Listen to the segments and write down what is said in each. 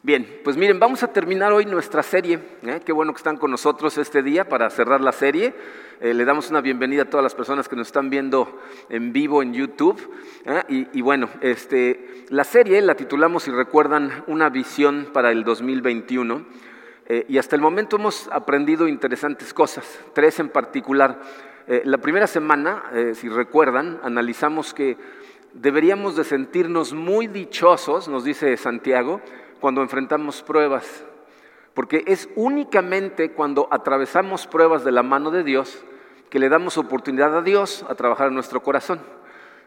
Bien, pues miren, vamos a terminar hoy nuestra serie. ¿eh? Qué bueno que están con nosotros este día para cerrar la serie. Eh, le damos una bienvenida a todas las personas que nos están viendo en vivo en YouTube. ¿eh? Y, bueno, este, la serie la titulamos, si recuerdan, Una visión para el 2021. y hasta el momento hemos aprendido interesantes cosas, tres en particular. la primera semana, si recuerdan, analizamos que deberíamos de sentirnos muy dichosos, nos dice Santiago, cuando enfrentamos pruebas, porque es únicamente cuando atravesamos pruebas de la mano de Dios que le damos oportunidad a Dios a trabajar en nuestro corazón.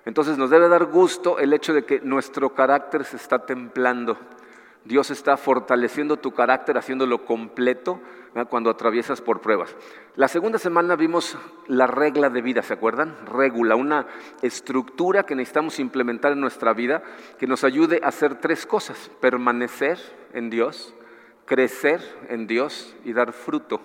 Entonces nos debe dar gusto el hecho de que nuestro carácter se está templando. Dios está fortaleciendo tu carácter, haciéndolo completo cuando atraviesas por pruebas. La segunda semana vimos la regla de vida, ¿se acuerdan? Regula, una estructura que necesitamos implementar en nuestra vida que nos ayude a hacer tres cosas, permanecer en Dios, crecer en Dios y dar fruto.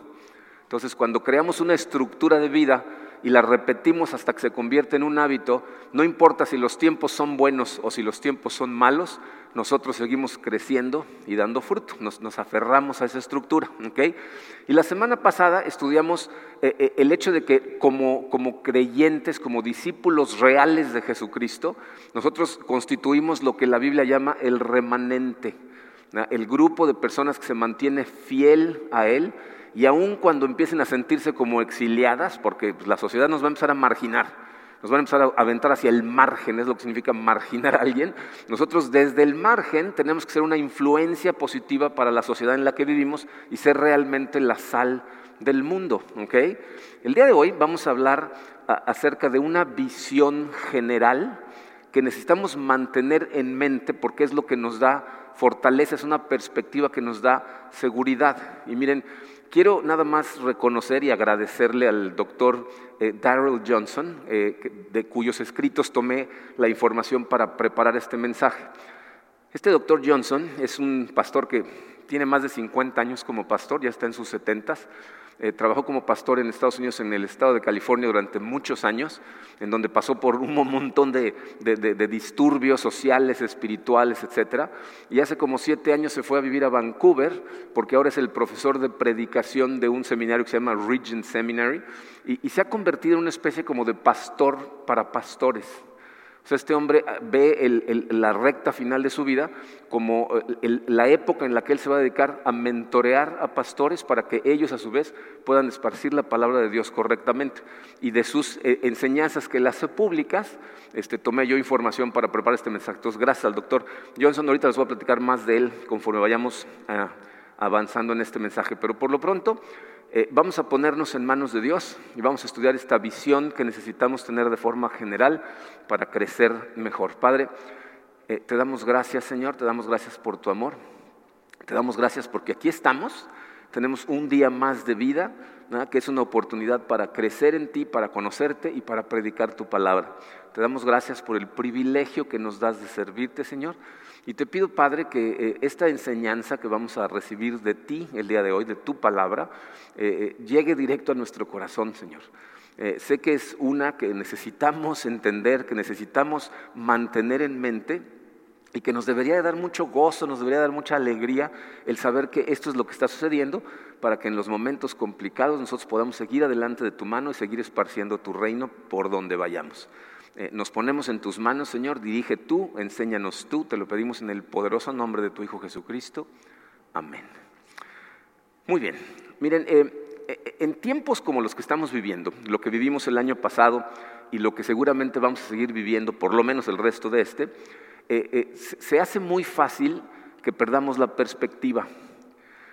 Entonces, cuando creamos una estructura de vida, y la repetimos hasta que se convierte en un hábito, no importa si los tiempos son buenos o si los tiempos son malos, nosotros seguimos creciendo y dando fruto, nos, aferramos a esa estructura. Y la semana pasada estudiamos eh, eh, el hecho de que como creyentes, como discípulos reales de Jesucristo, nosotros constituimos lo que la Biblia llama el remanente, el grupo de personas que se mantiene fiel a Él y aun cuando empiecen a sentirse como exiliadas, porque pues, la sociedad nos va a empezar a marginar, nos va a empezar a aventar hacia el margen, es lo que significa marginar a alguien, nosotros desde el margen tenemos que ser una influencia positiva para la sociedad en la que vivimos y ser realmente la sal del mundo. El día de hoy vamos a hablar acerca de una visión general que necesitamos mantener en mente porque es lo que nos da fortaleza, es una perspectiva que nos da seguridad. Y miren, Quiero nada más reconocer y agradecerle al doctor eh, Darrell Johnson, eh, de cuyos escritos tomé la información para preparar este mensaje. Este doctor Johnson es un pastor que tiene más de 50 años como pastor, ya está en sus 70 eh, trabajó como pastor en Estados Unidos, en el estado de California, durante muchos años, en donde pasó por un montón de, disturbios sociales, espirituales, etc. Y hace como siete años se fue a vivir a Vancouver, porque ahora es el profesor de predicación de un seminario que se llama Regent Seminary, y se ha convertido en una especie como de pastor para pastores este hombre ah, ve la recta final de su vida como eh, la época en la que él se va a dedicar a mentorear a pastores para que ellos a su vez puedan esparcir la palabra de Dios correctamente. Y de sus eh, enseñanzas que él hace públicas, este, tomé yo información para preparar este mensaje. Entonces, gracias al doctor Johnson. Ahorita les voy a platicar más de él conforme vayamos ah, avanzando en este mensaje. Pero por lo pronto, eh, vamos a ponernos en manos de Dios y vamos a estudiar esta visión que necesitamos tener de forma general para crecer mejor. Padre, eh, te damos gracias Señor, te damos gracias por tu amor, te damos gracias porque aquí estamos, tenemos un día más de vida, que es una oportunidad para crecer en ti, para conocerte y para predicar tu palabra. Te damos gracias por el privilegio que nos das de servirte Señor. Y te pido, Padre, que eh, esta enseñanza que vamos a recibir de ti el día de hoy, de tu palabra, eh, eh, llegue directo a nuestro corazón, Señor. sé que es una que necesitamos entender, que necesitamos mantener en mente y que nos debería dar mucho gozo, nos debería dar mucha alegría el saber que esto es lo que está sucediendo para que en los momentos complicados nosotros podamos seguir adelante de tu mano y seguir esparciendo tu reino por donde vayamos. Eh, nos ponemos en tus manos, Señor, dirige tú, enséñanos tú, te lo pedimos en el poderoso nombre de tu Hijo Jesucristo. Amén. Muy bien, miren, eh, eh, en tiempos como los que estamos viviendo, lo que vivimos el año pasado y lo que seguramente vamos a seguir viviendo, por lo menos el resto de este, se hace muy fácil que perdamos la perspectiva.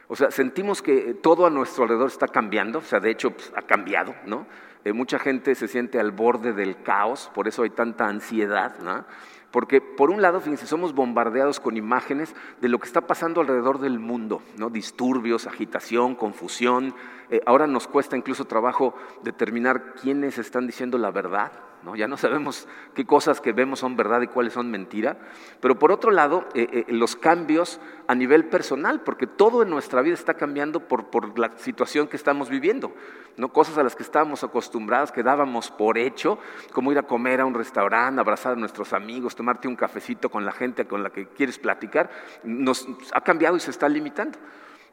O sea, sentimos que todo a nuestro alrededor está cambiando, o sea, de hecho pues, ha cambiado, ¿no? Eh, mucha gente se siente al borde del caos, por eso hay tanta ansiedad, ¿no? Porque por un lado, fíjense, somos bombardeados con imágenes de lo que está pasando alrededor del mundo, ¿no? Disturbios, agitación, confusión. Eh, ahora nos cuesta incluso trabajo determinar quiénes están diciendo la verdad, ¿no? ya no sabemos qué cosas que vemos son verdad y cuáles son mentira, pero por otro lado, eh, eh, los cambios a nivel personal, porque todo en nuestra vida está cambiando por, por la situación que estamos viviendo, ¿no? cosas a las que estábamos acostumbrados, que dábamos por hecho, como ir a comer a un restaurante, abrazar a nuestros amigos, tomarte un cafecito con la gente con la que quieres platicar, nos ha cambiado y se está limitando.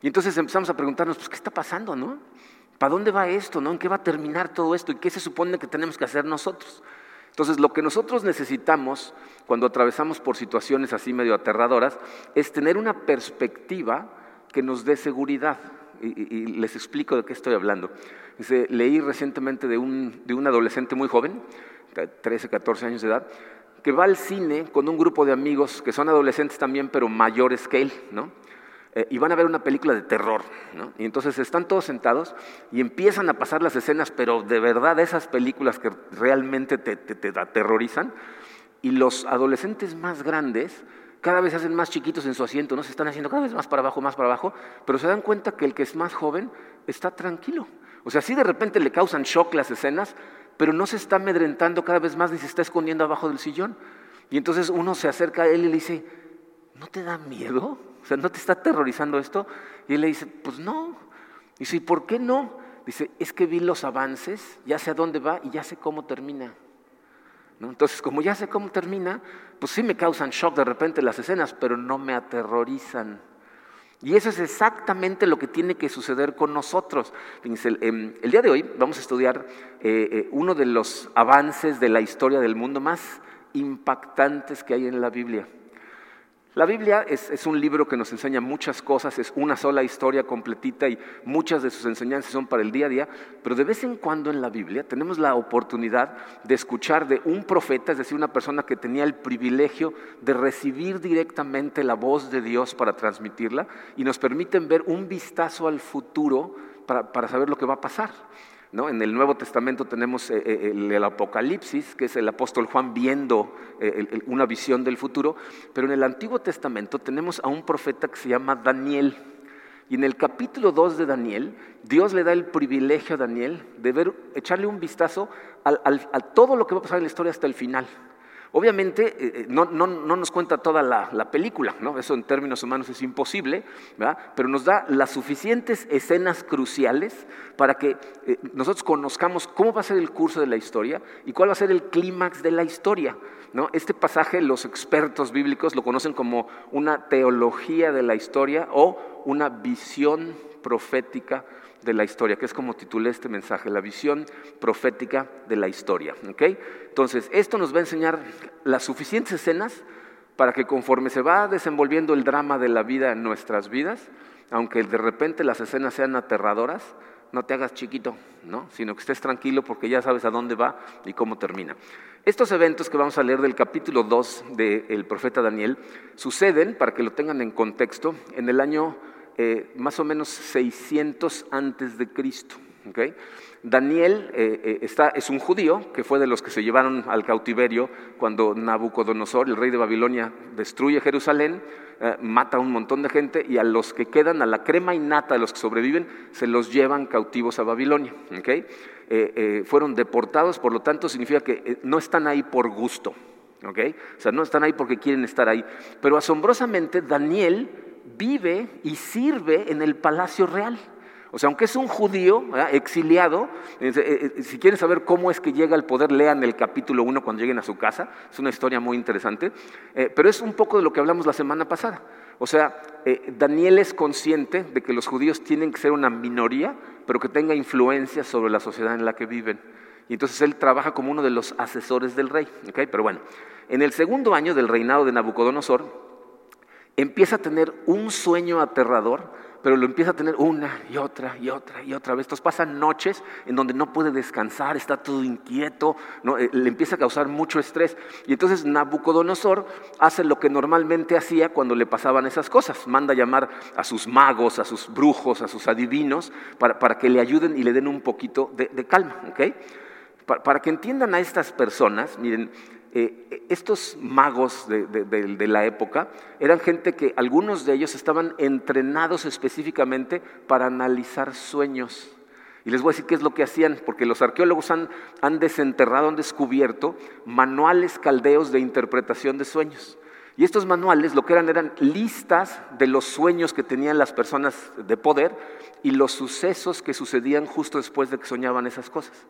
Y entonces empezamos a preguntarnos, pues, ¿qué está pasando, no? ¿Para dónde va esto? ¿no? ¿En qué va a terminar todo esto? ¿Y qué se supone que tenemos que hacer nosotros? Entonces, lo que nosotros necesitamos cuando atravesamos por situaciones así medio aterradoras es tener una perspectiva que nos dé seguridad. Y, les explico de qué estoy hablando. leí recientemente de un, de un adolescente muy joven, 13, 14 años de edad, que va al cine con un grupo de amigos que son adolescentes también, pero mayores que ¿no? Eh, y van a ver una película de terror. ¿no? Y entonces están todos sentados y empiezan a pasar las escenas, pero de verdad esas películas que realmente te, te, aterrorizan. Y los adolescentes más grandes cada vez se hacen más chiquitos en su asiento, ¿no? se están haciendo cada vez más para abajo, más para abajo, pero se dan cuenta que el que es más joven está tranquilo. O sea, sí de repente le causan shock las escenas, pero no se está amedrentando cada vez más ni se está escondiendo abajo del sillón. Y entonces uno se acerca a él y le dice, ¿no te da miedo? O sea, ¿no te está aterrorizando esto? Y él le dice, pues no. Dice, ¿y por qué no? Dice, es que vi los avances, ya sé a dónde va y ya sé cómo termina. Entonces, como ya sé cómo termina, pues sí me causan shock de repente las escenas, pero no me aterrorizan. Y eso es exactamente lo que tiene que suceder con nosotros. Em, el, día de hoy vamos a estudiar eh, eh, uno de los avances de la historia del mundo más impactantes que hay en la Biblia. La Biblia es, un libro que nos enseña muchas cosas, es una sola historia completita y muchas de sus enseñanzas son para el día a día, pero de vez en cuando en la Biblia tenemos la oportunidad de escuchar de un profeta, es decir, una persona que tenía el privilegio de recibir directamente la voz de Dios para transmitirla y nos permiten ver un vistazo al futuro para saber lo que va a pasar. En el Nuevo Testamento tenemos eh, eh, el, Apocalipsis, que es el apóstol Juan viendo eh, una visión del futuro, pero en el Antiguo Testamento tenemos a un profeta que se llama Daniel. Y en el capítulo 2 de Daniel, Dios le da el privilegio a Daniel de ver, echarle un vistazo a todo lo que va a pasar en la historia hasta el final. Obviamente eh, eh, no, nos cuenta toda la, película, ¿no? eso en términos humanos es imposible, pero nos da las suficientes escenas cruciales para que eh, nosotros conozcamos cómo va a ser el curso de la historia y cuál va a ser el clímax de la historia. Este pasaje los expertos bíblicos lo conocen como una teología de la historia o una visión profética de la historia, que es como titulé este mensaje, la visión profética de la historia. Entonces, esto nos va a enseñar las suficientes escenas para que conforme se va desenvolviendo el drama de la vida en nuestras vidas, aunque de repente las escenas sean aterradoras, no te hagas chiquito, ¿no? sino que estés tranquilo porque ya sabes a dónde va y cómo termina. Estos eventos que vamos a leer del capítulo 2 del profeta Daniel suceden, para que lo tengan en contexto, en el año eh, más o menos 600 antes de Cristo. Daniel eh, eh, está, es un judío que fue de los que se llevaron al cautiverio cuando Nabucodonosor, el rey de Babilonia, destruye Jerusalén, mata a un montón de gente y a los que quedan, a la crema innata de los que sobreviven, se los llevan cautivos a Babilonia. fueron deportados, por lo tanto significa que no están ahí por gusto. O sea, no están ahí porque quieren estar ahí. Pero asombrosamente Daniel vive y sirve en el palacio real. O sea, aunque es un judío exiliado, eh, eh, si quieren saber cómo es que llega al poder, lean el capítulo 1 cuando lleguen a su casa. Es una historia muy interesante. Eh, pero es un poco de lo que hablamos la semana pasada. O sea, Daniel es consciente de que los judíos tienen que ser una minoría, pero que tenga influencia sobre la sociedad en la que viven. Y entonces él trabaja como uno de los asesores del rey. Pero bueno, en el segundo año del reinado de Nabucodonosor, empieza a tener un sueño aterrador, pero lo empieza a tener una y otra y otra y otra vez. Entonces pasan noches en donde no puede descansar, está todo inquieto, eh, le empieza a causar mucho estrés. Y entonces Nabucodonosor hace lo que normalmente hacía cuando le pasaban esas cosas. Manda llamar a sus magos, a sus brujos, a sus adivinos, para, que le ayuden y le den un poquito de, calma. para que entiendan a estas personas, miren, eh, estos magos de, la época eran gente que algunos de ellos estaban entrenados específicamente para analizar sueños. Y les voy a decir qué es lo que hacían, porque los arqueólogos han, han desenterrado, han descubierto manuales caldeos de interpretación de sueños. Y estos manuales lo que eran eran listas de los sueños que tenían las personas de poder y los sucesos que sucedían justo después de que soñaban esas cosas.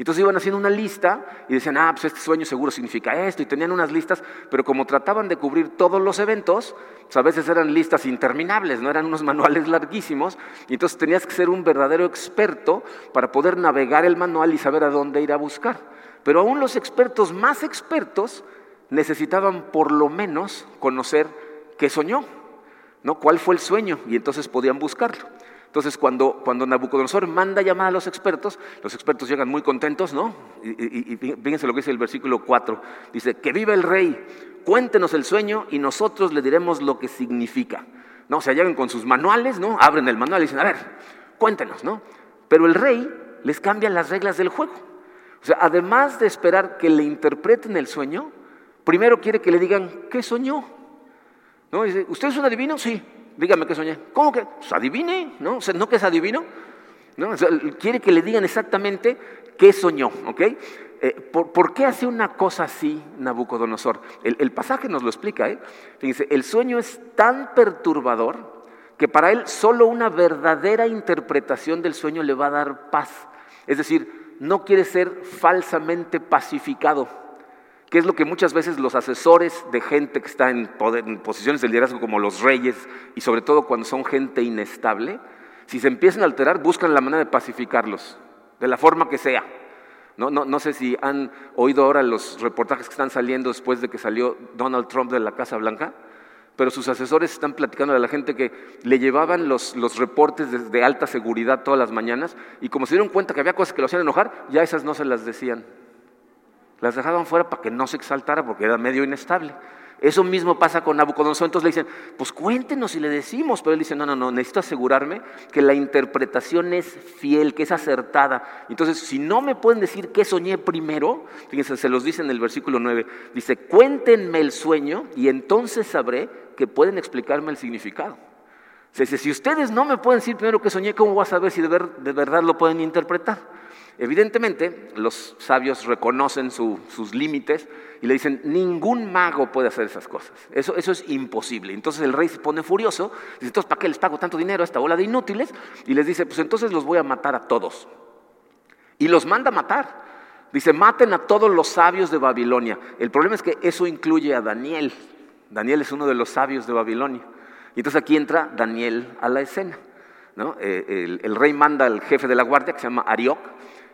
Y entonces iban haciendo una lista y decían, ah, pues este sueño seguro significa esto, y tenían unas listas, pero como trataban de cubrir todos los eventos, pues a veces eran listas interminables, no eran unos manuales larguísimos, y entonces tenías que ser un verdadero experto para poder navegar el manual y saber a dónde ir a buscar. Pero aún los expertos más expertos necesitaban por lo menos conocer qué soñó, ¿no? ¿Cuál fue el sueño? Y entonces podían buscarlo. Entonces, cuando, Nabucodonosor manda llamar a los expertos, los expertos llegan muy contentos, ¿no? Y, fíjense lo que dice el versículo 4. Dice, que viva el rey, cuéntenos el sueño y nosotros le diremos lo que significa. ¿No? O sea, llegan con sus manuales, ¿no? Abren el manual y dicen, a ver, cuéntenos, ¿no? Pero el rey les cambia las reglas del juego. O sea, además de esperar que le interpreten el sueño, primero quiere que le digan, ¿qué soñó? ¿No? Dice, ¿usted es un adivino? Sí. Dígame qué soñé. ¿Cómo que? Pues adivine, ¿no? O sea, ¿no que es adivino? ¿No? quiere que le digan exactamente qué soñó, ¿ok? Eh, ¿por, qué hace una cosa así Nabucodonosor? El, pasaje nos lo explica, ¿eh? Fíjense, el sueño es tan perturbador que para él solo una verdadera interpretación del sueño le va a dar paz. Es decir, no quiere ser falsamente pacificado que es lo que muchas veces los asesores de gente que está en, posiciones de liderazgo como los reyes y sobre todo cuando son gente inestable, si se empiezan a alterar, buscan la manera de pacificarlos, de la forma que sea. No, no, no sé si han oído ahora los reportajes que están saliendo después de que salió Donald Trump de la Casa Blanca, pero sus asesores están platicando a la gente que le llevaban los, los reportes de, alta seguridad todas las mañanas y como se dieron cuenta que había cosas que lo hacían enojar, ya esas no se las decían. Las dejaban fuera para que no se exaltara porque era medio inestable. Eso mismo pasa con Nabucodonosor. Entonces le dicen, pues cuéntenos y le decimos. Pero él dice, no, no, no, necesito asegurarme que la interpretación es fiel, que es acertada. Entonces, si no me pueden decir qué soñé primero, fíjense, se los dice en el versículo 9, dice, cuéntenme el sueño y entonces sabré que pueden explicarme el significado. dice, si ustedes no me pueden decir primero qué soñé, ¿cómo voy a saber si de verdad lo pueden interpretar? Evidentemente, los sabios reconocen sus límites y le dicen, ningún mago puede hacer esas cosas. Eso, es imposible. Entonces el rey se pone furioso, dice, entonces, ¿para qué les pago tanto dinero a esta bola de inútiles? Y les dice, pues entonces los voy a matar a todos. Y los manda a matar. Dice, maten a todos los sabios de Babilonia. El problema es que eso incluye a Daniel. Daniel es uno de los sabios de Babilonia. Y entonces aquí entra Daniel a la escena. Eh, el, el, rey manda al jefe de la guardia, que se llama Arioc,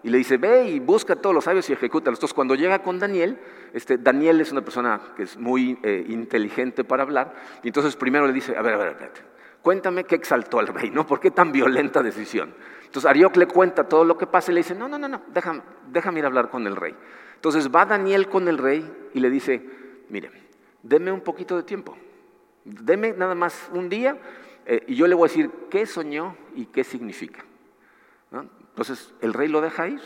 y le dice, ve y busca todos los sabios y ejecútalos. Entonces, cuando llega con Daniel, este, Daniel es una persona que es muy eh, inteligente para hablar, y entonces primero le dice, a ver, a ver, espérate, cuéntame qué exaltó al rey, ¿no? ¿Por qué tan violenta decisión? Entonces, Arioc le cuenta todo lo que pasa y le dice, no, no, no, no, déjame, déjame ir a hablar con el rey. Entonces, va Daniel con el rey y le dice, mire, deme un poquito de tiempo, deme nada más un día, eh, y yo le voy a decir qué soñó y qué significa. Entonces, el rey lo deja ir.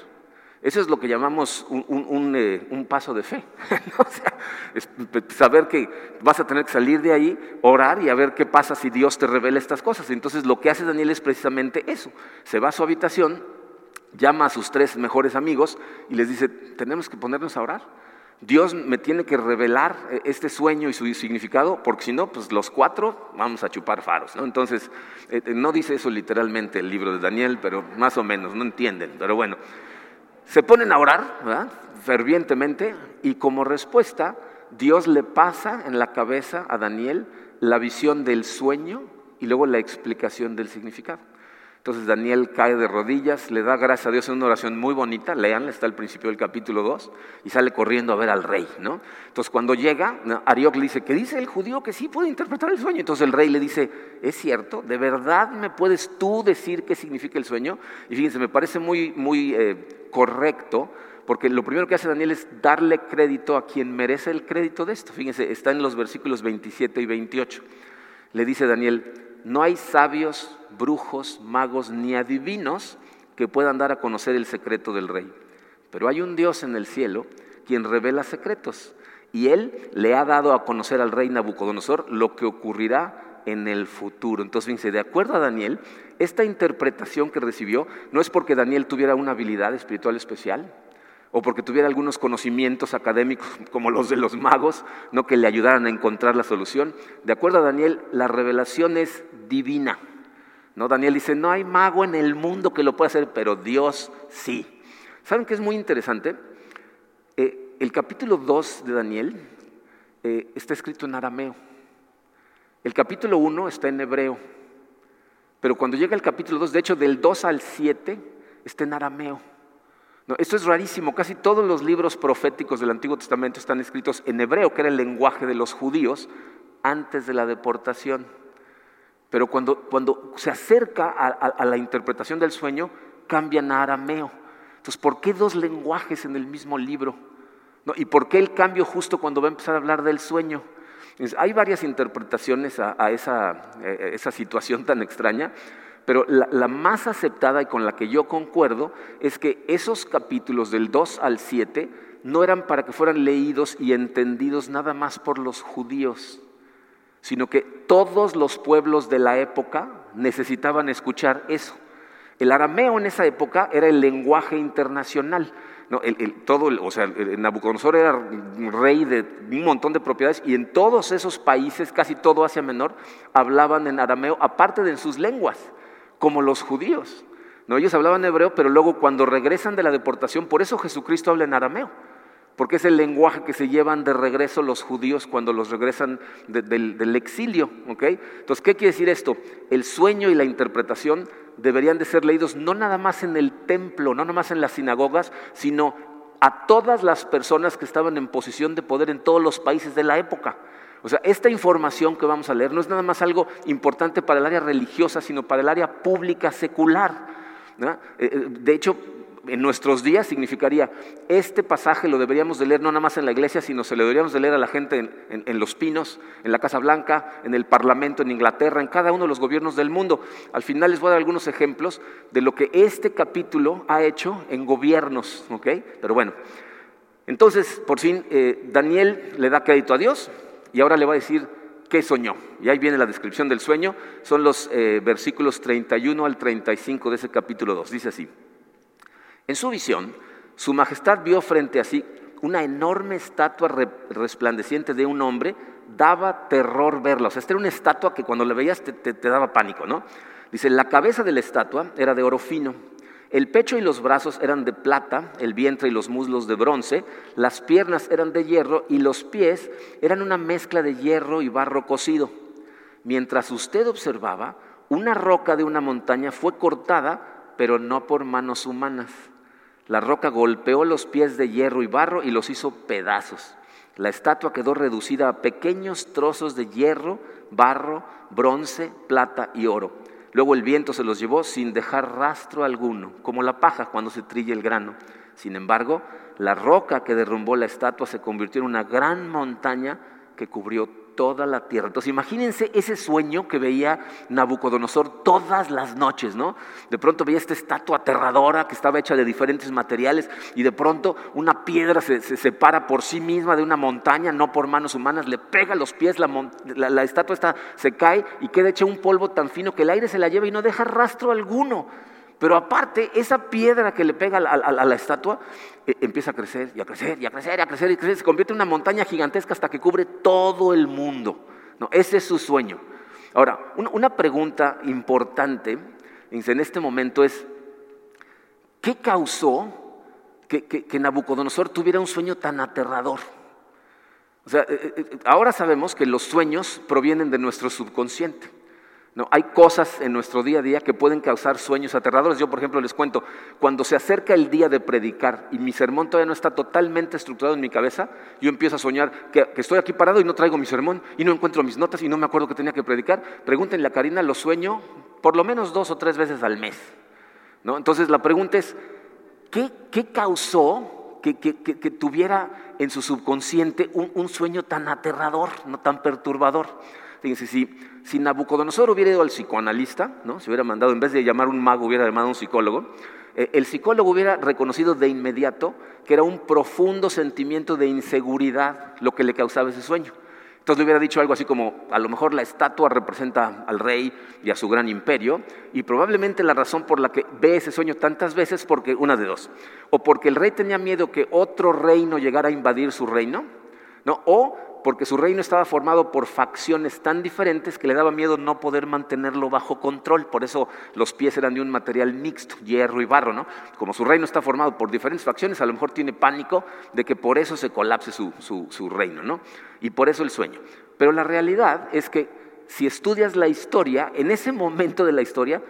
Eso es lo que llamamos un, eh, paso de fe. o sea, saber que vas a tener que salir de ahí, orar y a ver qué pasa si Dios te revela estas cosas. Entonces, lo que hace Daniel es precisamente eso. Se va a su habitación, llama a sus tres mejores amigos y les dice, tenemos que ponernos a orar. Dios me tiene que revelar eh, este sueño y su significado, porque si no, pues los cuatro vamos a chupar faros. ¿no? Entonces, eh, eh, no dice eso literalmente el libro de Daniel, pero más o menos, no entienden. Pero bueno, se ponen a orar fervientemente y como respuesta, Dios le pasa en la cabeza a Daniel la visión del sueño y luego la explicación del significado. Entonces Daniel cae de rodillas, le da gracias a Dios en una oración muy bonita, leanla, está al principio del capítulo 2, y sale corriendo a ver al rey. ¿no? Entonces cuando llega, Arioc le dice, ¿qué dice el judío que sí puede interpretar el sueño? Entonces el rey le dice, ¿es cierto? ¿De verdad me puedes tú decir qué significa el sueño? Y fíjense, me parece muy, muy eh, correcto, porque lo primero que hace Daniel es darle crédito a quien merece el crédito de esto. Fíjense, está en los versículos 27 y 28. Le dice Daniel, no hay sabios, brujos, magos ni adivinos que puedan dar a conocer el secreto del rey. Pero hay un Dios en el cielo quien revela secretos y él le ha dado a conocer al rey Nabucodonosor lo que ocurrirá en el futuro. Entonces, fíjense, de acuerdo a Daniel, esta interpretación que recibió no es porque Daniel tuviera una habilidad espiritual especial o porque tuviera algunos conocimientos académicos como los de los magos, no que le ayudaran a encontrar la solución. De acuerdo a Daniel, la revelación es divina. ¿no? Daniel dice, no hay mago en el mundo que lo pueda hacer, pero Dios sí. ¿Saben qué es muy interesante? Eh, el capítulo 2 de Daniel eh, está escrito en arameo. El capítulo 1 está en hebreo. Pero cuando llega el capítulo 2, de hecho del 2 al 7, está en arameo. Esto es rarísimo, casi todos los libros proféticos del Antiguo Testamento están escritos en hebreo, que era el lenguaje de los judíos antes de la deportación. Pero cuando, cuando se acerca a, la interpretación del sueño, cambian a arameo. Entonces, ¿por qué dos lenguajes en el mismo libro? ¿Y por qué el cambio justo cuando va a empezar a hablar del sueño? Hay varias interpretaciones a, eh, esa, situación tan extraña, pero la, más aceptada y con la que yo concuerdo es que esos capítulos del 2 al 7 no eran para que fueran leídos y entendidos nada más por los judíos, sino que todos los pueblos de la época necesitaban escuchar eso. El arameo en esa época era el lenguaje internacional. No, el, todo, o sea, Nabucodonosor era rey de un montón de propiedades y en todos esos países, casi todo Asia Menor, hablaban en arameo, aparte de en sus lenguas, como los judíos. No, ellos hablaban hebreo, pero luego cuando regresan de la deportación, por eso Jesucristo habla en arameo, porque es el lenguaje que se llevan de regreso los judíos cuando los regresan del, exilio. ¿okay? Entonces, ¿qué quiere decir esto? El sueño y la interpretación deberían de ser leídos no nada más en el templo, no nada más en las sinagogas, sino a todas las personas que estaban en posición de poder en todos los países de la época. O sea, esta información que vamos a leer no es nada más algo importante para el área religiosa, sino para el área pública secular. Eh, eh, de hecho, en nuestros días significaría, este pasaje lo deberíamos de leer no nada más en la iglesia, sino se lo deberíamos de leer a la gente en, Los Pinos, en la Casa Blanca, en el Parlamento, en Inglaterra, en cada uno de los gobiernos del mundo. Al final les voy a dar algunos ejemplos de lo que este capítulo ha hecho en gobiernos, ¿ok? Pero bueno, entonces, por fin, eh, Daniel le da crédito a Dios y ahora le va a decir qué soñó. Y ahí viene la descripción del sueño, son los eh, versículos 31 al 35 de ese capítulo 2. Dice así. En su visión, su majestad vio frente a sí una enorme estatua resplandeciente de un hombre, daba terror verla. O sea, esta era una estatua que cuando la veías te, daba pánico, ¿no? Dice, la cabeza de la estatua era de oro fino, el pecho y los brazos eran de plata, el vientre y los muslos de bronce, las piernas eran de hierro y los pies eran una mezcla de hierro y barro cocido. Mientras usted observaba, una roca de una montaña fue cortada, pero no por manos humanas. La roca golpeó los pies de hierro y barro y los hizo pedazos. La estatua quedó reducida a pequeños trozos de hierro, barro, bronce, plata y oro. Luego el viento se los llevó sin dejar rastro alguno, como la paja cuando se trilla el grano. Sin embargo, la roca que derrumbó la estatua se convirtió en una gran montaña que cubrió toda la tierra. Entonces imagínense ese sueño que veía Nabucodonosor todas las noches, ¿no? De pronto veía esta estatua aterradora que estaba hecha de diferentes materiales y de pronto una piedra se, separa por sí misma de una montaña, no por manos humanas, le pega los pies, la, estatua está, se cae y queda hecha un polvo tan fino que el aire se la lleva y no deja rastro alguno. Pero aparte, esa piedra que le pega a, la estatua eh, empieza a crecer y a crecer y a crecer y a crecer y crecer, se convierte en una montaña gigantesca hasta que cubre todo el mundo. ¿no? Ese es su sueño. Ahora, una, pregunta importante en este momento es, ¿qué causó que, Nabucodonosor tuviera un sueño tan aterrador? O sea, eh, eh, ahora sabemos que los sueños provienen de nuestro subconsciente. No, hay cosas en nuestro día a día que pueden causar sueños aterradores. Yo, por ejemplo, les cuento, cuando se acerca el día de predicar y mi sermón todavía no está totalmente estructurado en mi cabeza, yo empiezo a soñar que, estoy aquí parado y no traigo mi sermón y no encuentro mis notas y no me acuerdo que tenía que predicar. Pregúntenle a Karina, lo sueño por lo menos dos o tres veces al mes. ¿no? Entonces la pregunta es, ¿qué, causó que, tuviera en su subconsciente un, sueño tan aterrador, no tan perturbador? Fíjense, si, Nabucodonosor hubiera ido al psicoanalista, ¿no? si hubiera mandado, en vez de llamar un mago, hubiera llamado a un psicólogo, eh, el psicólogo hubiera reconocido de inmediato que era un profundo sentimiento de inseguridad lo que le causaba ese sueño. Entonces le hubiera dicho algo así como, a lo mejor la estatua representa al rey y a su gran imperio, y probablemente la razón por la que ve ese sueño tantas veces, porque una de dos, o porque el rey tenía miedo que otro reino llegara a invadir su reino, ¿no? o porque su reino estaba formado por facciones tan diferentes que le daba miedo no poder mantenerlo bajo control. Por eso los pies eran de un material mixto, hierro y barro. ¿no? Como su reino está formado por diferentes facciones, a lo mejor tiene pánico de que por eso se colapse su, su reino. ¿no? Y por eso el sueño. Pero la realidad es que si estudias la historia, en ese momento de la historia,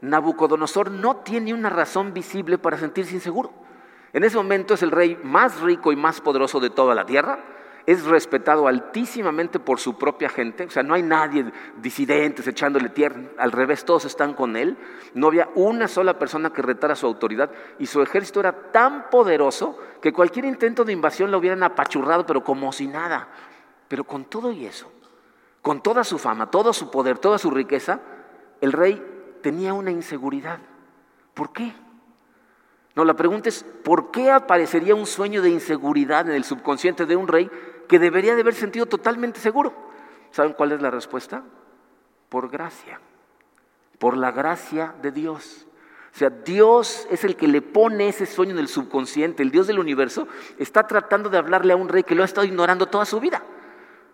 Nabucodonosor no tiene una razón visible para sentirse inseguro. En ese momento es el rey más rico y más poderoso de toda la tierra es respetado altísimamente por su propia gente, o sea, no hay nadie disidentes echándole tierra, al revés, todos están con él, no había una sola persona que retara su autoridad y su ejército era tan poderoso que cualquier intento de invasión lo hubieran apachurrado, pero como si nada. Pero con todo y eso, con toda su fama, todo su poder, toda su riqueza, el rey tenía una inseguridad. ¿Por qué? No, la pregunta es, ¿por qué aparecería un sueño de inseguridad en el subconsciente de un rey que debería de haber sentido totalmente seguro. ¿Saben cuál es la respuesta? Por gracia, por la gracia de Dios. O sea, Dios es el que le pone ese sueño en el subconsciente. El Dios del universo está tratando de hablarle a un rey que lo ha estado ignorando toda su vida.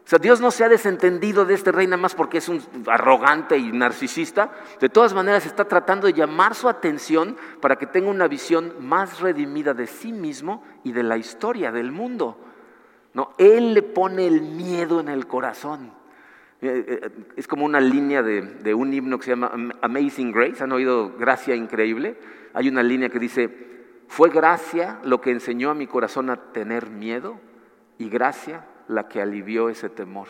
O sea, Dios no se ha desentendido de este rey nada más porque es un arrogante y narcisista. De todas maneras, está tratando de llamar su atención para que tenga una visión más redimida de sí mismo y de la historia del mundo. No, Él le pone el miedo en el corazón. Eh, eh, es como una línea de, un himno que se llama Amazing Grace. ¿Han oído Gracia Increíble? Hay una línea que dice, fue gracia lo que enseñó a mi corazón a tener miedo y gracia la que alivió ese temor.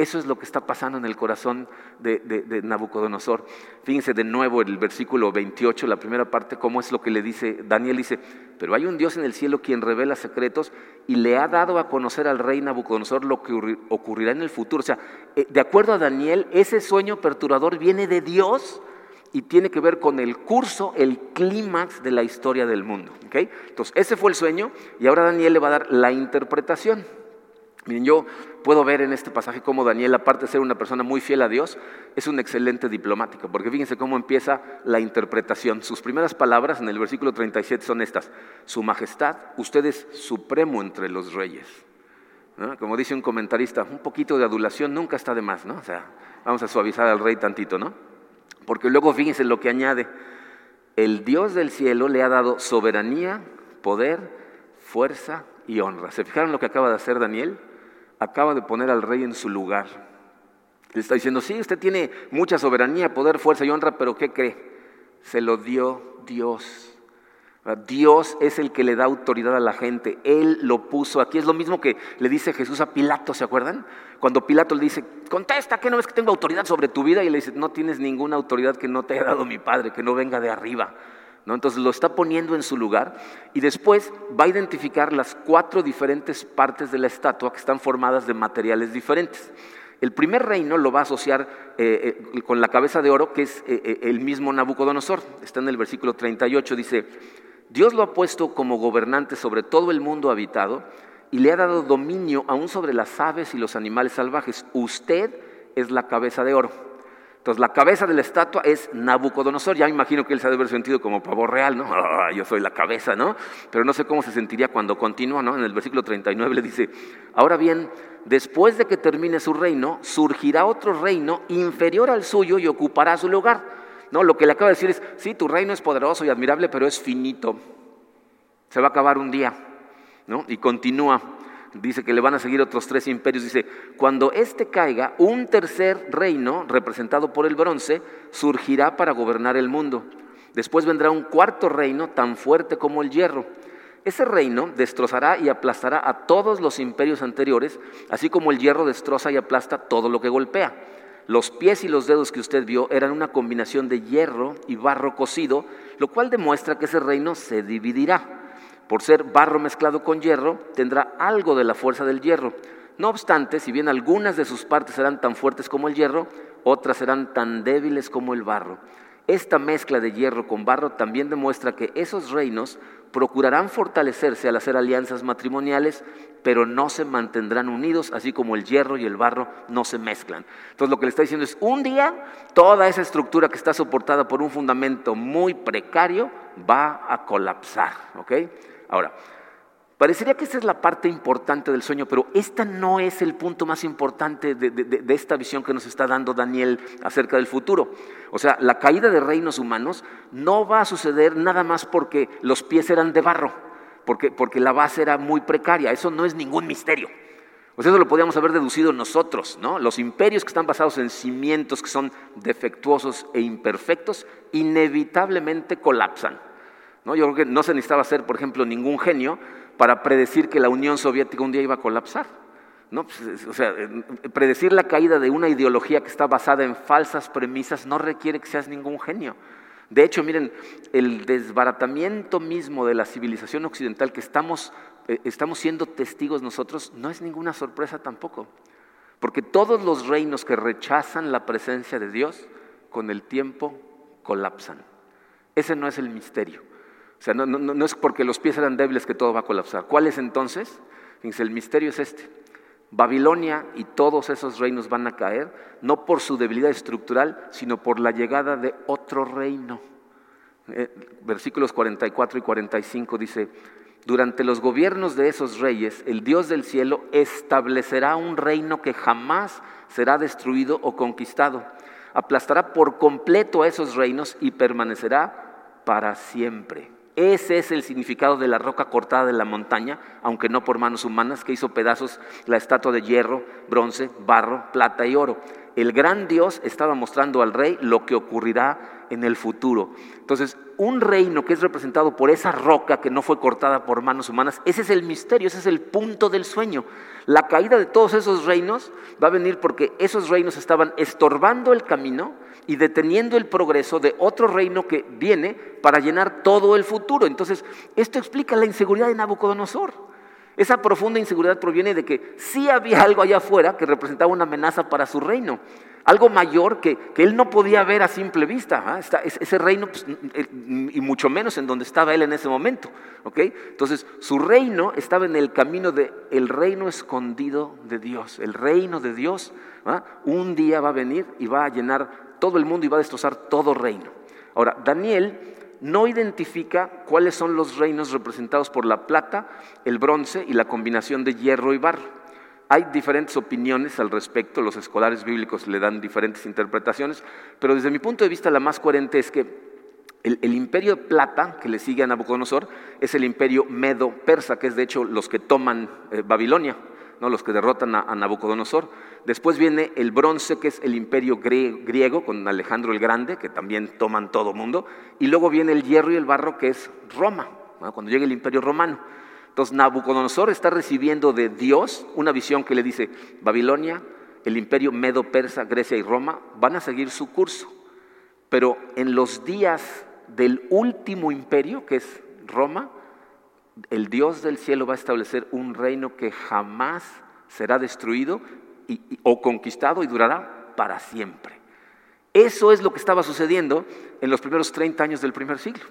Eso es lo que está pasando en el corazón de, Nabucodonosor. Fíjense de nuevo el versículo 28, la primera parte, cómo es lo que le dice Daniel. Dice, pero hay un Dios en el cielo quien revela secretos y le ha dado a conocer al rey Nabucodonosor lo que ocurrirá en el futuro. O sea, eh, de acuerdo a Daniel, ese sueño perturbador viene de Dios y tiene que ver con el curso, el clímax de la historia del mundo. Entonces, ese fue el sueño y ahora Daniel le va a dar la interpretación. Miren, yo puedo ver en este pasaje cómo Daniel, aparte de ser una persona muy fiel a Dios, es un excelente diplomático, porque fíjense cómo empieza la interpretación. Sus primeras palabras en el versículo 37 son estas, Su Majestad, usted es supremo entre los reyes. Como dice un comentarista, un poquito de adulación nunca está de más, ¿no? O sea, vamos a suavizar al rey tantito, ¿no? Porque luego fíjense lo que añade, el Dios del cielo le ha dado soberanía, poder, fuerza y honra. ¿Se fijaron lo que acaba de hacer Daniel? Acaba de poner al rey en su lugar. Le está diciendo, sí, usted tiene mucha soberanía, poder, fuerza y honra, pero ¿qué cree? Se lo dio Dios. Dios es el que le da autoridad a la gente. Él lo puso aquí. Es lo mismo que le dice Jesús a Pilato, ¿se acuerdan? Cuando Pilato le dice, contesta, ¿qué no ves que tengo autoridad sobre tu vida? Y le dice, no tienes ninguna autoridad que no te haya dado mi Padre, que no venga de arriba. Entonces lo está poniendo en su lugar y después va a identificar las cuatro diferentes partes de la estatua que están formadas de materiales diferentes. El primer reino lo va a asociar eh, eh, con la cabeza de oro, que es eh, el mismo Nabucodonosor. Está en el versículo 38, dice, Dios lo ha puesto como gobernante sobre todo el mundo habitado y le ha dado dominio aún sobre las aves y los animales salvajes. Usted es la cabeza de oro. Entonces la cabeza de la estatua es Nabucodonosor. Ya me imagino que él se ha de haber sentido como pavo real, ¿no? Yo soy la cabeza, ¿no? Pero no sé cómo se sentiría cuando continúa, ¿no? En el versículo 39 le dice, ahora bien, después de que termine su reino, surgirá otro reino inferior al suyo y ocupará su lugar. No, lo que le acaba de decir es, sí, tu reino es poderoso y admirable, pero es finito. Se va a acabar un día, ¿no? Y continúa dice que le van a seguir otros tres imperios, dice, cuando éste caiga, un tercer reino, representado por el bronce, surgirá para gobernar el mundo. Después vendrá un cuarto reino tan fuerte como el hierro. Ese reino destrozará y aplastará a todos los imperios anteriores, así como el hierro destroza y aplasta todo lo que golpea. Los pies y los dedos que usted vio eran una combinación de hierro y barro cocido, lo cual demuestra que ese reino se dividirá por ser barro mezclado con hierro, tendrá algo de la fuerza del hierro. No obstante, si bien algunas de sus partes serán tan fuertes como el hierro, otras serán tan débiles como el barro. Esta mezcla de hierro con barro también demuestra que esos reinos procurarán fortalecerse al hacer alianzas matrimoniales, pero no se mantendrán unidos, así como el hierro y el barro no se mezclan. Entonces lo que le está diciendo es, un día toda esa estructura que está soportada por un fundamento muy precario va a colapsar. ¿ok? Ahora, Parecería que esta es la parte importante del sueño, pero esta no es el punto más importante de, esta visión que nos está dando Daniel acerca del futuro. O sea, la caída de reinos humanos no va a suceder nada más porque los pies eran de barro, porque, porque la base era muy precaria. Eso no es ningún misterio. Pues eso lo podríamos haber deducido nosotros, ¿no? Los imperios que están basados en cimientos que son defectuosos e imperfectos, inevitablemente colapsan. ¿No? Yo creo que no se necesitaba ser, por ejemplo, ningún genio para predecir que la Unión Soviética un día iba a colapsar. ¿no? Pues, o sea, predecir la caída de una ideología que está basada en falsas premisas no requiere que seas ningún genio. De hecho, miren, el desbaratamiento mismo de la civilización occidental que estamos, eh, estamos siendo testigos nosotros no es ninguna sorpresa tampoco. Porque todos los reinos que rechazan la presencia de Dios, con el tiempo colapsan. Ese no es el misterio. O sea, no, es porque los pies eran débiles que todo va a colapsar. ¿Cuál es entonces? Fíjense, el misterio es este. Babilonia y todos esos reinos van a caer, no por su debilidad estructural, sino por la llegada de otro reino. Eh, versículos 44 y 45 dice, durante los gobiernos de esos reyes, el Dios del cielo establecerá un reino que jamás será destruido o conquistado. Aplastará por completo a esos reinos y permanecerá para siempre. Ese es el significado de la roca cortada de la montaña, aunque no por manos humanas, que hizo pedazos la estatua de hierro, bronce, barro, plata y oro. El gran Dios estaba mostrando al rey lo que ocurrirá en el futuro. Entonces, un reino que es representado por esa roca que no fue cortada por manos humanas, ese es el misterio, ese es el punto del sueño. La caída de todos esos reinos va a venir porque esos reinos estaban estorbando el camino y deteniendo el progreso de otro reino que viene para llenar todo el futuro. Entonces, esto explica la inseguridad de Nabucodonosor. Esa profunda inseguridad proviene de que sí había algo allá afuera que representaba una amenaza para su reino, algo mayor que, él no podía ver a simple vista. ¿ah? ese reino, pues, eh, y mucho menos en donde estaba él en ese momento. Entonces, su reino estaba en el camino del el reino escondido de Dios. El reino de Dios ¿ah? un día va a venir y va a llenar todo el mundo y va a destrozar todo reino. Ahora, Daniel no identifica cuáles son los reinos representados por la plata, el bronce y la combinación de hierro y barro. Hay diferentes opiniones al respecto, los escolares bíblicos le dan diferentes interpretaciones, pero desde mi punto de vista la más coherente es que el, imperio de plata que le sigue a Nabucodonosor es el imperio medo-persa, que es de hecho los que toman eh, Babilonia los que derrotan a, Nabucodonosor. Después viene el bronce, que es el imperio griego, con Alejandro el Grande, que también toman todo mundo. Y luego viene el hierro y el barro, que es Roma, cuando llega el imperio romano. Entonces Nabucodonosor está recibiendo de Dios una visión que le dice, Babilonia, el imperio medo-persa, Grecia y Roma van a seguir su curso. Pero en los días del último imperio, que es Roma, el Dios del cielo va a establecer un reino que jamás será destruido o conquistado y durará para siempre. Eso es lo que estaba sucediendo en los primeros 30 años del primer siglo.